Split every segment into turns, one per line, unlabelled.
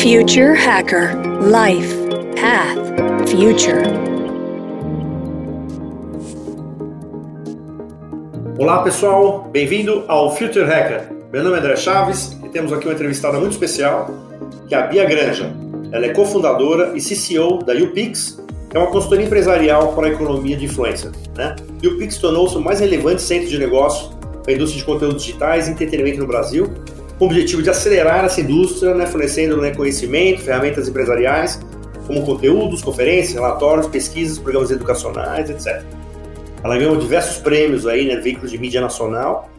Future Hacker Life Path Future.
Olá pessoal, bem-vindo ao Future Hacker. Meu nome é André Chaves e temos aqui uma entrevistada muito especial, que é a Bia Granja. Ela é cofundadora e CCO da UPix, que é uma consultoria empresarial para a economia de influência. Né? UPix tornou-se o mais relevante centro de negócio para a indústria de conteúdos digitais e entretenimento no Brasil com o objetivo de acelerar essa indústria, né, fornecendo né, conhecimento, ferramentas empresariais, como conteúdos, conferências, relatórios, pesquisas, programas educacionais, etc. Ela ganhou diversos prêmios aí, né, veículos de mídia nacional,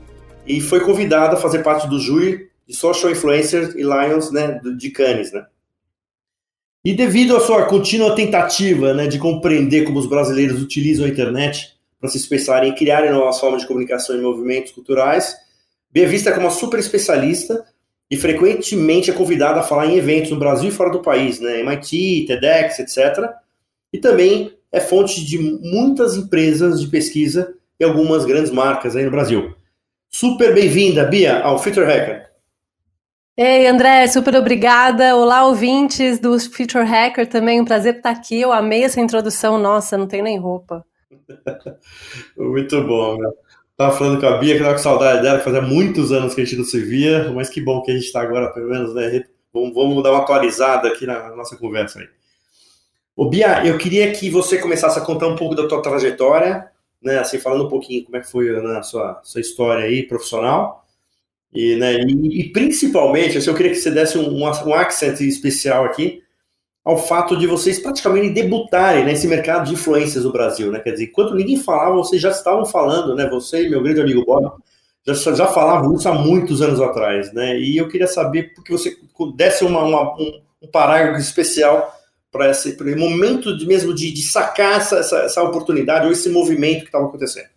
e foi convidada a fazer parte do júri de Social Influencers e Lions né, de Cannes. Né. E devido à sua contínua tentativa né, de compreender como os brasileiros utilizam a internet para se expressarem e criarem novas formas de comunicação e movimentos culturais, Bia vista é como uma super especialista e frequentemente é convidada a falar em eventos no Brasil e fora do país, né? MIT, TEDx, etc. E também é fonte de muitas empresas de pesquisa e algumas grandes marcas aí no Brasil. Super bem-vinda, Bia, ao Future Hacker.
Ei, André, super obrigada. Olá, ouvintes do Future Hacker também. Um prazer estar aqui. Eu amei essa introdução. Nossa, não tem nem roupa.
Muito bom, meu. Tava falando com a Bia que tava com saudade dela, que fazia muitos anos que a gente não se via, mas que bom que a gente está agora, pelo menos, né? Vamos, vamos, dar uma atualizada aqui na nossa conversa aí. Ô Bia, eu queria que você começasse a contar um pouco da tua trajetória, né? Assim, falando um pouquinho como é que foi né, a sua, sua história aí profissional. E, né, e, e principalmente, assim, eu queria que você desse um, um accent especial aqui ao fato de vocês praticamente debutarem nesse mercado de influências no Brasil, né? Quer dizer, enquanto ninguém falava, vocês já estavam falando, né? Você e meu grande amigo Bob já, já falavam isso há muitos anos atrás, né? E eu queria saber porque você desse uma, uma um, um parágrafo especial para esse momento de, mesmo de, de sacar essa, essa, essa oportunidade ou esse movimento que estava acontecendo.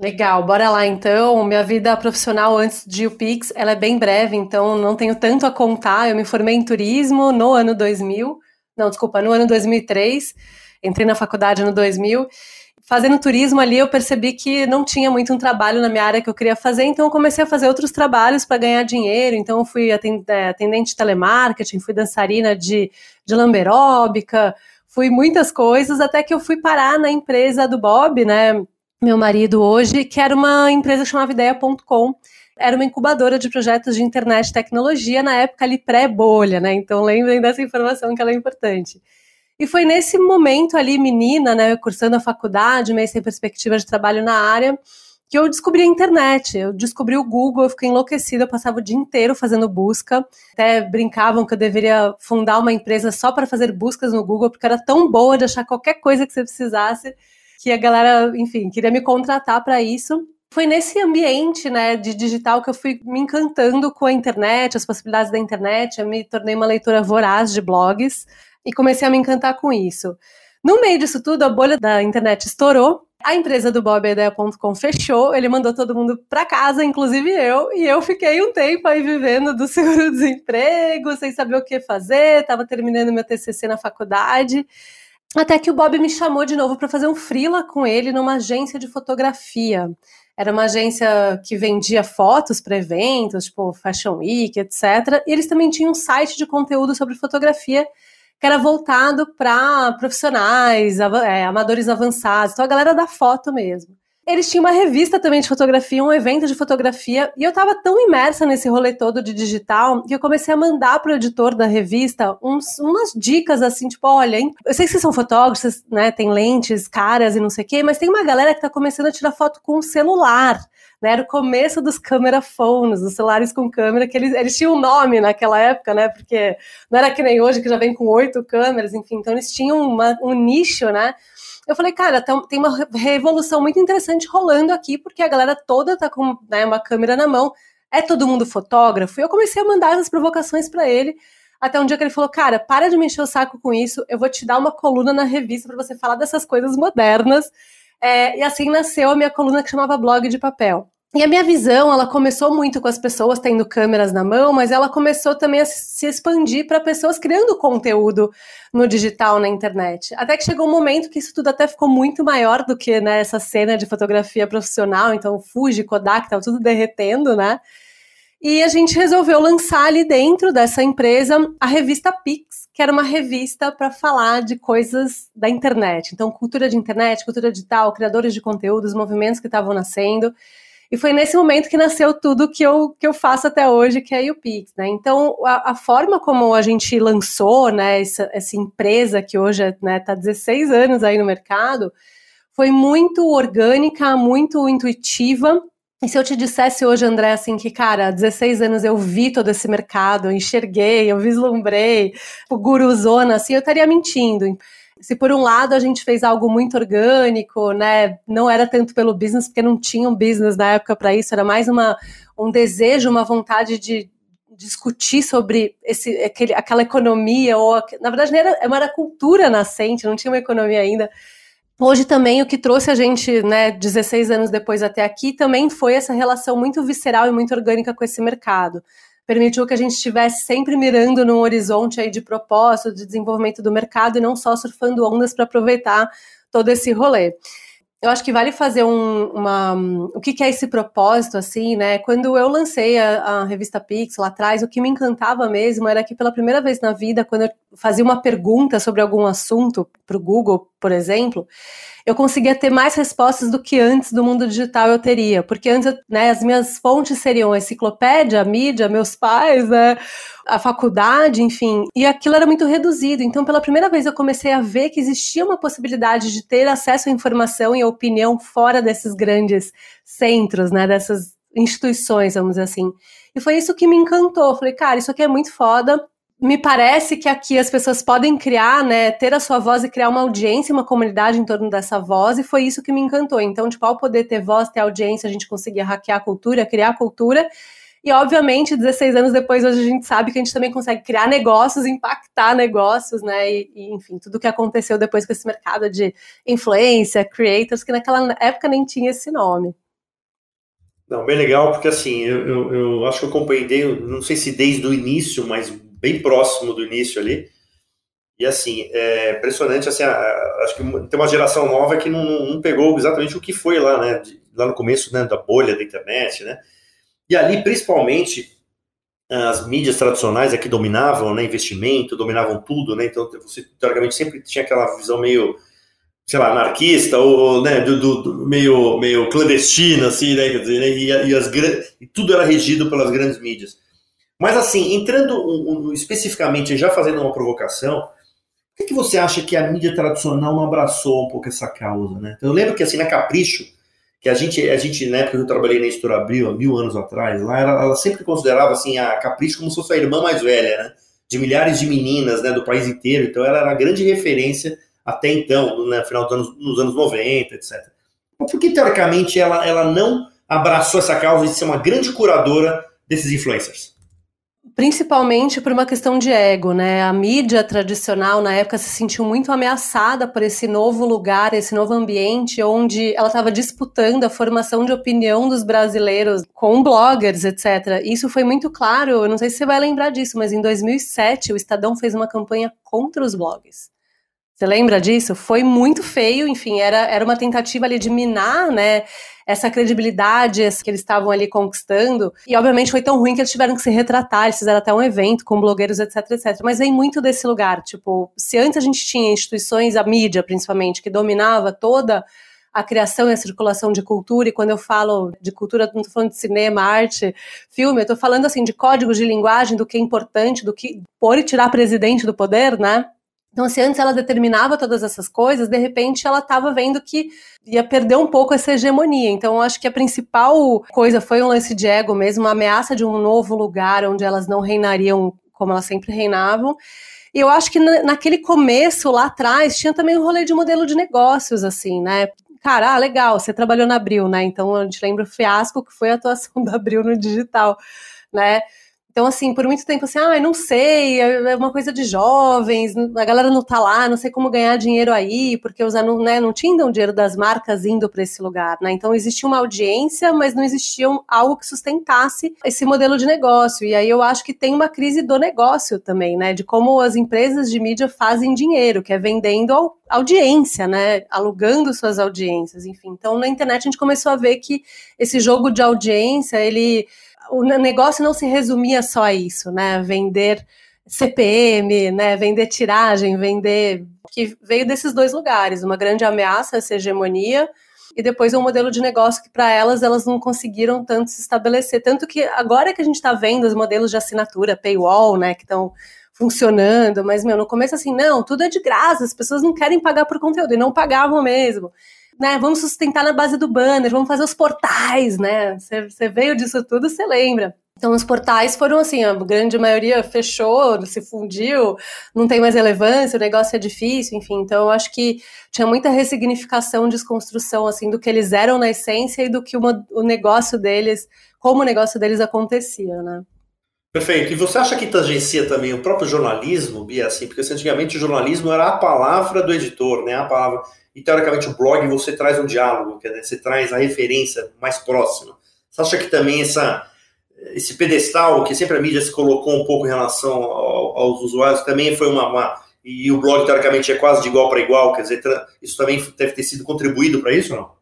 Legal, bora lá então. Minha vida profissional antes de UPix, ela é bem breve, então não tenho tanto a contar. Eu me formei em turismo no ano 2000, não, desculpa, no ano 2003. Entrei na faculdade no 2000. Fazendo turismo ali, eu percebi que não tinha muito um trabalho na minha área que eu queria fazer, então eu comecei a fazer outros trabalhos para ganhar dinheiro. Então eu fui é, atendente de telemarketing, fui dançarina de, de lamberóbica, fui muitas coisas, até que eu fui parar na empresa do Bob, né? Meu marido hoje, que era uma empresa que chamava Ideia.com. Era uma incubadora de projetos de internet e tecnologia, na época ali pré-bolha, né? Então lembrem dessa informação que ela é importante. E foi nesse momento ali, menina, né, cursando a faculdade, meio sem perspectiva de trabalho na área, que eu descobri a internet, eu descobri o Google, eu fiquei enlouquecida, eu passava o dia inteiro fazendo busca, até brincavam que eu deveria fundar uma empresa só para fazer buscas no Google, porque era tão boa de achar qualquer coisa que você precisasse, que a galera, enfim, queria me contratar para isso. Foi nesse ambiente, né, de digital que eu fui me encantando com a internet, as possibilidades da internet, eu me tornei uma leitora voraz de blogs e comecei a me encantar com isso. No meio disso tudo, a bolha da internet estourou, a empresa do bobideia.com fechou, ele mandou todo mundo para casa, inclusive eu, e eu fiquei um tempo aí vivendo do seguro-desemprego, sem saber o que fazer, estava terminando meu TCC na faculdade. Até que o Bob me chamou de novo para fazer um freela com ele numa agência de fotografia. Era uma agência que vendia fotos para eventos, tipo Fashion Week, etc. E eles também tinham um site de conteúdo sobre fotografia que era voltado para profissionais, é, amadores avançados, então a galera da foto mesmo eles tinham uma revista também de fotografia, um evento de fotografia, e eu estava tão imersa nesse rolê todo de digital que eu comecei a mandar pro editor da revista uns, umas dicas assim, tipo, olha, eu sei que vocês são fotógrafos, né, tem lentes caras e não sei o quê, mas tem uma galera que está começando a tirar foto com o celular. Né, era o começo dos camera phones, dos celulares com câmera, que eles, eles tinham um nome naquela época, né? Porque não era que nem hoje, que já vem com oito câmeras, enfim, então eles tinham uma, um nicho, né? Eu falei, cara, tem uma revolução muito interessante rolando aqui, porque a galera toda tá com né, uma câmera na mão. É todo mundo fotógrafo? E eu comecei a mandar essas provocações para ele. Até um dia que ele falou: Cara, para de me encher o saco com isso, eu vou te dar uma coluna na revista para você falar dessas coisas modernas. É, e assim nasceu a minha coluna que chamava Blog de Papel. E a minha visão, ela começou muito com as pessoas tendo câmeras na mão, mas ela começou também a se expandir para pessoas criando conteúdo no digital, na internet. Até que chegou um momento que isso tudo até ficou muito maior do que né, essa cena de fotografia profissional, então Fuji, Kodak, estava tudo derretendo, né? E a gente resolveu lançar ali dentro dessa empresa a revista Pix, que era uma revista para falar de coisas da internet. Então, cultura de internet, cultura digital, criadores de conteúdos, movimentos que estavam nascendo. E foi nesse momento que nasceu tudo que eu, que eu faço até hoje, que é o Pix, né? Então, a, a, forma como a gente lançou, né, essa, essa empresa que hoje está né, tá 16 anos aí no mercado, foi muito orgânica, muito intuitiva e se eu te dissesse hoje, André, assim, que, cara, há 16 anos eu vi todo esse mercado, eu enxerguei, eu vislumbrei, o guruzona, assim, eu estaria mentindo. Se por um lado a gente fez algo muito orgânico, né, não era tanto pelo business, porque não tinha um business na época para isso, era mais uma, um desejo, uma vontade de discutir sobre esse, aquele, aquela economia, ou, na verdade, era, era cultura nascente, não tinha uma economia ainda, Hoje também o que trouxe a gente, né, 16 anos depois até aqui, também foi essa relação muito visceral e muito orgânica com esse mercado. Permitiu que a gente estivesse sempre mirando num horizonte aí de propósito, de desenvolvimento do mercado e não só surfando ondas para aproveitar todo esse rolê eu acho que vale fazer um, uma. O que, que, é esse propósito, assim, né? Quando eu lancei a, a, revista Pix lá atrás, o que me encantava mesmo era que pela primeira vez na vida, quando eu fazia uma pergunta sobre algum assunto para o Google, por exemplo, eu conseguia ter mais respostas do que antes do mundo digital eu teria. Porque antes, né, as minhas fontes seriam a enciclopédia, a mídia, meus pais, né, a faculdade, enfim. E aquilo era muito reduzido. Então, pela primeira vez, eu comecei a ver que existia uma possibilidade de ter acesso à informação e opinião fora desses grandes centros, né, dessas instituições, vamos dizer assim. E foi isso que me encantou. Falei, cara, isso aqui é muito foda me parece que aqui as pessoas podem criar, né, ter a sua voz e criar uma audiência, uma comunidade em torno dessa voz, e foi isso que me encantou. Então, tipo, ao poder ter voz, ter audiência, a gente conseguia hackear a cultura, criar a cultura, e obviamente, 16 anos depois, hoje a gente sabe que a gente também consegue criar negócios, impactar negócios, né, e, e enfim, tudo que aconteceu depois com esse mercado de influência, creators, que naquela época nem tinha esse nome.
Não, bem legal, porque assim, eu, eu, eu acho que eu acompanhei, não sei se desde o início, mas bem próximo do início ali. E assim, é impressionante, assim, a, a, acho que tem uma geração nova que não, não, pegou exatamente o que foi lá, né, de, lá no começo, né, da bolha da internet, né, e ali, principalmente, as mídias tradicionais é que dominavam, né, investimento, dominavam tudo, né, então você, teoricamente, sempre tinha aquela visão meio, sei lá, anarquista, ou, né, do, do, do meio, meio clandestina, assim, né, quer dizer, né, e, e, as, e tudo era regido pelas grandes mídias. Mas assim, entrando um, um, especificamente, já fazendo uma provocação, por que, que, você acha que a mídia tradicional não abraçou um pouco essa causa, né? Eu lembro que assim, na Capricho, que a gente, a gente na época que eu trabalhei na Editora Abril, há mil anos atrás, lá ela, ela, sempre considerava assim, a Capricho como se fosse a irmã mais velha, né? De milhares de meninas né, do país inteiro, então ela era a grande referência até então, no né, final dos anos, nos anos 90, etc. Mas por que, teoricamente, ela, ela não abraçou essa causa de ser uma grande curadora desses influencers?
Principalmente por uma questão de ego, né? A mídia tradicional na época se sentiu muito ameaçada por esse novo lugar, esse novo ambiente onde ela estava disputando a formação de opinião dos brasileiros com bloggers, etc. Isso foi muito claro, eu não sei se você vai lembrar disso, mas em 2007 o Estadão fez uma campanha contra os blogs. Você lembra disso? Foi muito feio, enfim, era, era uma tentativa ali de minar, né? essa credibilidade que eles estavam ali conquistando. E obviamente foi tão ruim que eles tiveram que se retratar, eles fizeram até um evento com blogueiros, etc, etc. Mas vem muito desse lugar, tipo, se antes a gente tinha instituições, a mídia principalmente, que dominava toda a criação e a circulação de cultura, e quando eu falo de cultura, não estou falando de cinema, arte, filme, eu estou falando assim de códigos de linguagem, do que é importante, do que pôr e tirar presidente do poder, né? Então, se antes ela determinava todas essas coisas, de repente ela estava vendo que ia perder um pouco essa hegemonia. Então, acho que a principal coisa foi um lance de ego mesmo, uma ameaça de um novo lugar onde elas não reinariam como elas sempre reinavam. E eu acho que naquele começo, lá atrás, tinha também um rolê de modelo de negócios, assim, né? Cara, ah, legal, você trabalhou na Abril, né? Então a gente lembra o fiasco que foi a atuação da Abril no digital, né? Então, assim, por muito tempo, assim, ah, não sei, é, é uma coisa de jovens, a galera não tá lá, não sei como ganhar dinheiro aí, porque os não, né, não tinham dinheiro das marcas indo para esse lugar, né? Então, existia uma audiência, mas não existia algo que sustentasse esse modelo de negócio. E aí eu acho que tem uma crise do negócio também, né? De como as empresas de mídia fazem dinheiro, que é vendendo audiência, né? Alugando suas audiências, enfim. Então, na internet a gente começou a ver que esse jogo de audiência, ele o negócio não se resumia só a isso, né? Vender CPM, né? Vender tiragem, vender. que veio desses dois lugares, uma grande ameaça essa hegemonia e depois um modelo de negócio que para elas elas não conseguiram tanto se estabelecer, tanto que agora que a gente está vendo os modelos de assinatura, paywall, né, que estão funcionando, mas meu, no começo assim, não, tudo é de graça, as pessoas não querem pagar por conteúdo e não pagavam mesmo né, vamos sustentar na base do banner, vamos fazer os portais, né? Você veio disso tudo, você lembra. Então, os portais foram assim, a grande maioria fechou, se fundiu, não tem mais relevância, o negócio é difícil, enfim. Então, eu acho que tinha muita ressignificação, desconstrução, assim, do que eles eram na essência e do que uma, o negócio deles, como o negócio deles acontecia, né?
Perfeito. E você acha que tangencia também o próprio jornalismo, Bia, assim, porque antigamente o jornalismo era a palavra do editor, né? A palavra e teoricamente o blog você traz um diálogo, quer dizer, você traz a referência mais próxima. Você acha que também essa, esse pedestal que sempre a mídia se colocou um pouco em relação ao, aos usuários também foi uma, uma, e o blog teoricamente é quase de igual para igual, quer dizer, isso também deve ter sido contribuído para isso, não?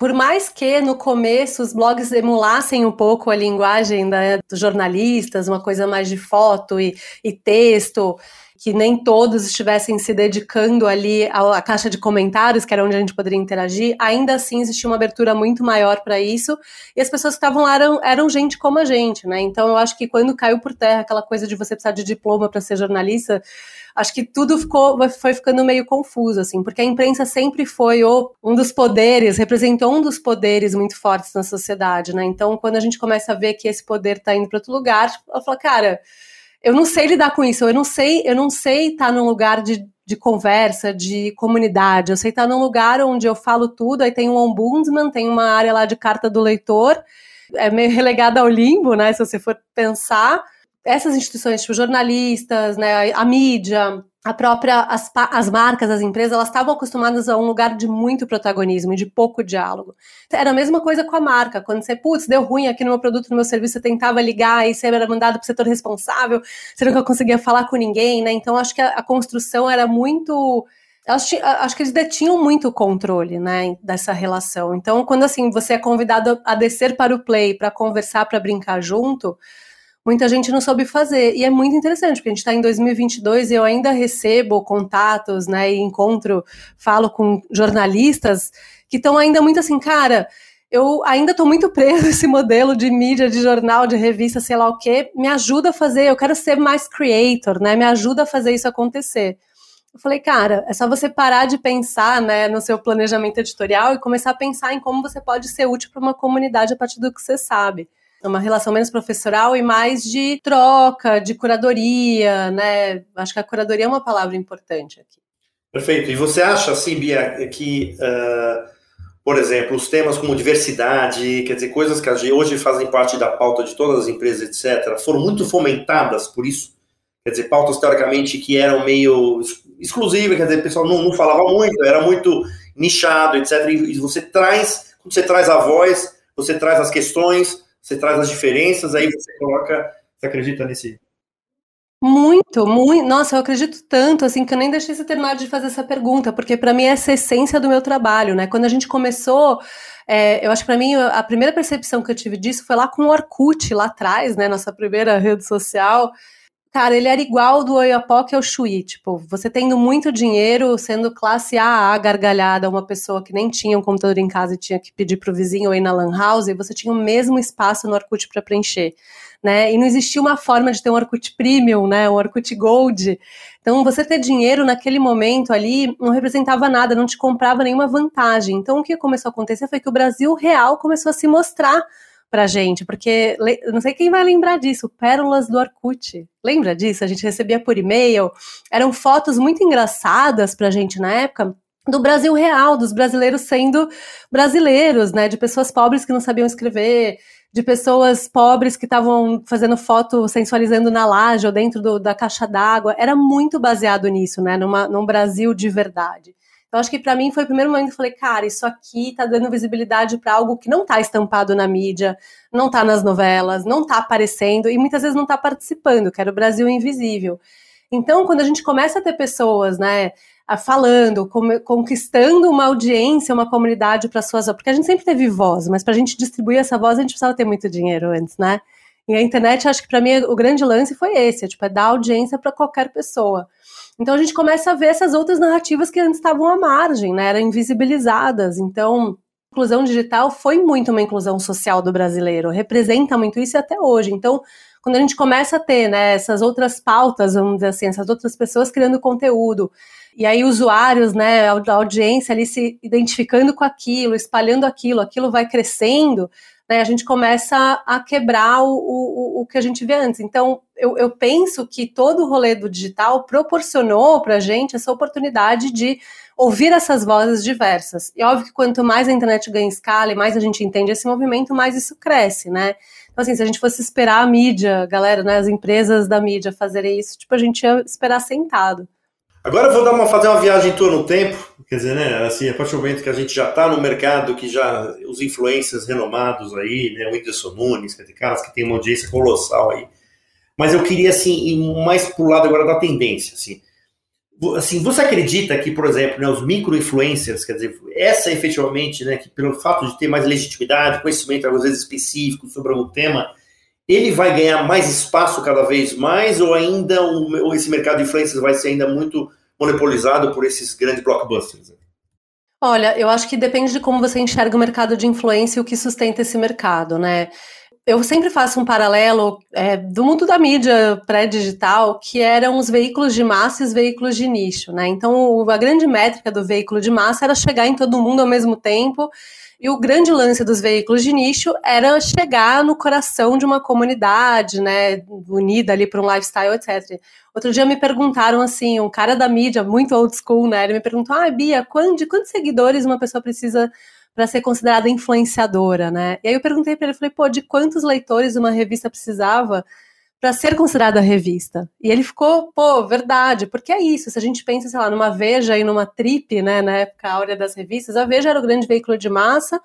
Por mais que no começo os blogs emulassem um pouco a linguagem da, dos jornalistas, uma coisa mais de foto e, e texto, que nem todos estivessem se dedicando ali à, caixa de comentários, que era onde a gente poderia interagir, ainda assim existia uma abertura muito maior para isso, e as pessoas que estavam lá eram, eram gente como a gente, né? Então eu acho que quando caiu por terra aquela coisa de você precisar de diploma para ser jornalista, acho que tudo ficou, foi ficando meio confuso, assim, porque a imprensa sempre foi o, um dos poderes, representou um dos poderes muito fortes na sociedade, né? Então, quando a gente começa a ver que esse poder está indo para outro lugar, eu falo, cara, eu não sei lidar com isso, eu não sei, eu não sei estar tá num lugar de, de conversa, de comunidade, eu sei estar tá num lugar onde eu falo tudo, aí tem um ombudsman, tem uma área lá de carta do leitor, é meio relegada ao limbo, né, se você for pensar, essas instituições, tipo jornalistas, né, a mídia, a própria as, as marcas, as empresas, elas estavam acostumadas a um lugar de muito protagonismo e de pouco diálogo. Era a mesma coisa com a marca. Quando você, putz, deu ruim aqui no meu produto, no meu serviço, você tentava ligar e você era mandado para o setor responsável, você nunca conseguia falar com ninguém, né? Então acho que a, a construção era muito acho que eles detinham muito o controle, né, dessa relação. Então, quando assim você é convidado a descer para o play para conversar, para brincar junto, muita gente não soube fazer. E é muito interessante, porque a gente está em 2022 e eu ainda recebo contatos, né, e encontro, falo com jornalistas que estão ainda muito assim, cara, eu ainda estou muito preso esse modelo de mídia, de jornal, de revista, sei lá o quê, me ajuda a fazer, eu quero ser mais creator, né, me ajuda a fazer isso acontecer. Eu falei, cara, é só você parar de pensar né, no seu planejamento editorial e começar a pensar em como você pode ser útil para uma comunidade a partir do que você sabe uma relação menos professoral e mais de troca, de curadoria, né? Acho que a curadoria é uma palavra importante aqui.
Perfeito. E você acha, assim, Bia, que, uh, por exemplo, os temas como diversidade, quer dizer, coisas que hoje fazem parte da pauta de todas as empresas, etc., foram muito fomentadas por isso? Quer dizer, pautas teoricamente que eram meio exclusivas, quer dizer, o pessoal não, não falava muito, era muito nichado, etc. E você traz, quando você traz a voz, você traz as questões, você traz as diferenças, aí você coloca. Você acredita nesse?
Muito, muito. Nossa, eu acredito tanto, assim, que eu nem deixei você terminar de fazer essa pergunta, porque para mim essa é a essência do meu trabalho, né? Quando a gente começou, é, eu acho que para mim a primeira percepção que eu tive disso foi lá com o Orkut, lá atrás, né? Nossa primeira rede social. Cara, ele era igual do Oiapoque ao Chuí, tipo, você tendo muito dinheiro, sendo classe AA gargalhada, uma pessoa que nem tinha um computador em casa e tinha que pedir pro vizinho ou ir na lan house, e você tinha o mesmo espaço no Orkut para preencher, né? E não existia uma forma de ter um Orkut Premium, né, um Orkut Gold. Então, você ter dinheiro naquele momento ali não representava nada, não te comprava nenhuma vantagem. Então, o que começou a acontecer foi que o Brasil real começou a se mostrar pra gente, porque não sei quem vai lembrar disso, pérolas do Orkut. Lembra disso? A gente recebia por e-mail, eram fotos muito engraçadas pra gente na época, do Brasil real, dos brasileiros sendo brasileiros, né, de pessoas pobres que não sabiam escrever, de pessoas pobres que estavam fazendo foto sensualizando na laje ou dentro do, da caixa d'água. Era muito baseado nisso, né, numa, num Brasil de verdade. Então, acho que para mim foi o primeiro momento que eu falei, cara, isso aqui tá dando visibilidade para algo que não tá estampado na mídia, não tá nas novelas, não tá aparecendo e muitas vezes não tá participando, que era o Brasil Invisível. Então, quando a gente começa a ter pessoas, né, falando, conquistando uma audiência, uma comunidade para suas, porque a gente sempre teve voz, mas para a gente distribuir essa voz a gente precisava ter muito dinheiro antes, né? E a internet, acho que para mim o grande lance foi esse, é, tipo, é dar audiência para qualquer pessoa. Então a gente começa a ver essas outras narrativas que antes estavam à margem, né? Eram invisibilizadas. Então, inclusão digital foi muito uma inclusão social do brasileiro, representa muito isso até hoje. Então, quando a gente começa a ter né, essas outras pautas, vamos dizer assim, essas outras pessoas criando conteúdo, e aí usuários, né, a audiência ali se identificando com aquilo, espalhando aquilo, aquilo vai crescendo, né, a gente começa a quebrar o, o, o que a gente vê antes. Então, eu, eu penso que todo o rolê do digital proporcionou para a gente essa oportunidade de ouvir essas vozes diversas. E óbvio que quanto mais a internet ganha escala e mais a gente entende esse movimento, mais isso cresce, né? Então, assim, se a gente fosse esperar a mídia, galera, né, as empresas da mídia fazerem isso, tipo, a gente ia esperar sentado.
Agora eu vou dar uma, fazer uma viagem tua no tempo, quer dizer, né, assim, a partir do momento que a gente já está no mercado, que já os influencers renomados aí, né, o Whindersson Nunes, que tem caras que tem uma audiência colossal aí. Mas eu queria, assim, ir mais pro lado agora da tendência, assim. Assim, você acredita que, por exemplo, né, os micro-influencers, quer dizer, essa efetivamente, né, que pelo fato de ter mais legitimidade, conhecimento, às vezes específico sobre algum tema, ele vai ganhar mais espaço cada vez mais ou ainda o, esse mercado de influencers vai ser ainda muito monopolizado por esses grandes blockbusters?
Olha, eu acho que depende de como você enxerga o mercado de influência e o que sustenta esse mercado, né? Eu sempre faço um paralelo é, do mundo da mídia pré-digital, que eram os veículos de massa e os veículos de nicho, né? Então, a grande métrica do veículo de massa era chegar em todo mundo ao mesmo tempo e o grande lance dos veículos de nicho era chegar no coração de uma comunidade, né, unida ali para um lifestyle, etc. Outro dia me perguntaram assim, um cara da mídia, muito old school, né, ele me perguntou, ah, Bia, de quantos seguidores uma pessoa precisa para ser considerada influenciadora, né? E aí eu perguntei para ele, falei, pô, de quantos leitores uma revista precisava para ser considerada revista. E ele ficou, pô, verdade, porque é isso. Se a gente pensa, sei lá, numa Veja e numa Trip, né, na época áurea das revistas, a Veja era o grande veículo de massa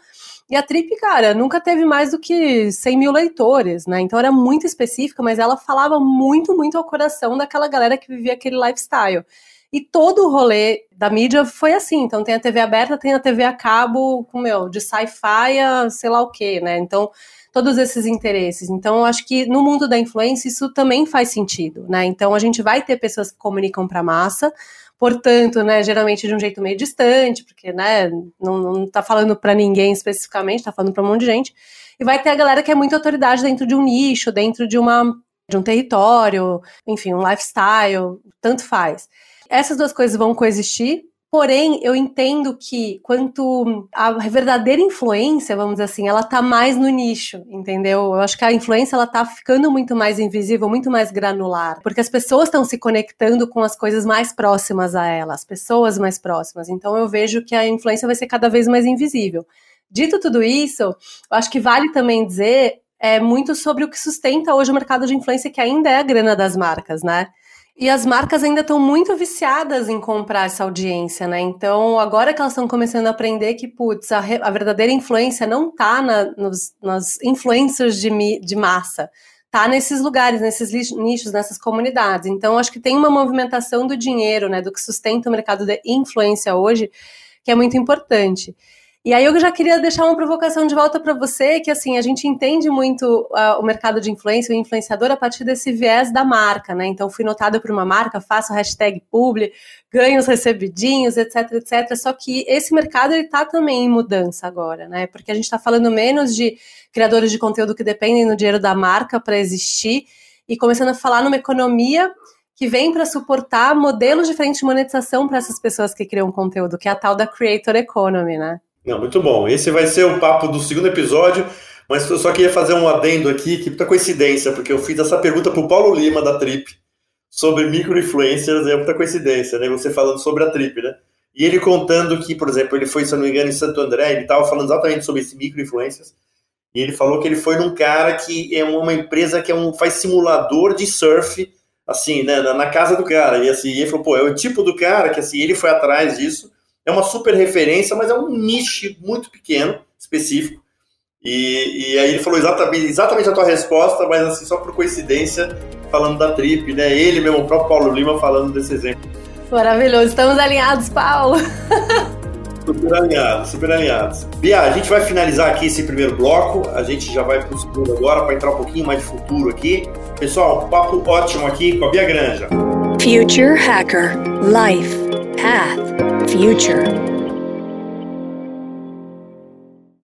e a Trip, cara, nunca teve mais do que 100 mil leitores, né? Então era muito específica, mas ela falava muito, muito ao coração daquela galera que vivia aquele lifestyle. E todo o rolê da mídia foi assim. Então tem a TV aberta, tem a TV a cabo, com meu, de sci-fi a sei lá o quê, né? Então todos esses interesses. Então, eu acho que no mundo da influência isso também faz sentido, né? Então, a gente vai ter pessoas que comunicam para a massa, portanto, né, geralmente de um jeito meio distante, porque, né, não, não tá falando para ninguém especificamente, tá falando para um monte de gente. E vai ter a galera que é muita autoridade dentro de um nicho, dentro de uma de um território, enfim, um lifestyle, tanto faz. Essas duas coisas vão coexistir, Porém, eu entendo que quanto a verdadeira influência, vamos dizer assim, ela tá mais no nicho, entendeu? Eu acho que a influência ela tá ficando muito mais invisível, muito mais granular, porque as pessoas estão se conectando com as coisas mais próximas a ela, as pessoas mais próximas. Então eu vejo que a influência vai ser cada vez mais invisível. Dito tudo isso, eu acho que vale também dizer é muito sobre o que sustenta hoje o mercado de influência, que ainda é a grana das marcas, né? E as marcas ainda estão muito viciadas em comprar essa audiência, né? Então, agora que elas estão começando a aprender que, putz, a, a verdadeira influência não está na, nos, nas influencers de, de massa, tá nesses lugares, nesses nichos, nessas comunidades. Então, acho que tem uma movimentação do dinheiro, né, do que sustenta o mercado de influência hoje, que é muito importante. E aí eu já queria deixar uma provocação de volta para você, que assim, a gente entende muito uh, o mercado de influência, o influenciador, a partir desse viés da marca, né? Então, fui notada por uma marca, faço hashtag publi, ganho os recebidinhos, etc, etc. Só que esse mercado, ele tá também em mudança agora, né? Porque a gente está falando menos de criadores de conteúdo que dependem do dinheiro da marca para existir e começando a falar numa economia que vem para suportar modelos diferentes de monetização para essas pessoas que criam conteúdo, que é a tal da creator economy, né?
Não, muito bom. Esse vai ser o papo do segundo episódio, mas eu só queria fazer um adendo aqui, que muita coincidência, porque eu fiz essa pergunta para o Paulo Lima da Trip sobre micro-influencers, é muita coincidência, né? Você falando sobre a Trip, né? E ele contando que, por exemplo, ele foi, se eu não me engano, em Santo André, ele estava falando exatamente sobre esse micro-influencers, e ele falou que ele foi num cara que é uma empresa que é um, faz simulador de surf, assim, né, na, na casa do cara. E assim, ele falou, pô, é o tipo do cara que assim, ele foi atrás disso, é uma super referência, mas é um nicho muito pequeno, específico. E, e aí ele falou exatamente, exatamente a tua resposta, mas assim, só por coincidência, falando da Trip, né? Ele mesmo, o próprio Paulo Lima, falando desse exemplo.
Maravilhoso, estamos alinhados, Paulo!
Super alinhados, super alinhados. Bia, a gente vai finalizar aqui esse primeiro bloco. A gente já vai para o segundo agora para entrar um pouquinho mais de futuro aqui. Pessoal, um papo ótimo aqui com a Bia Granja.
Future Hacker Life Path Future.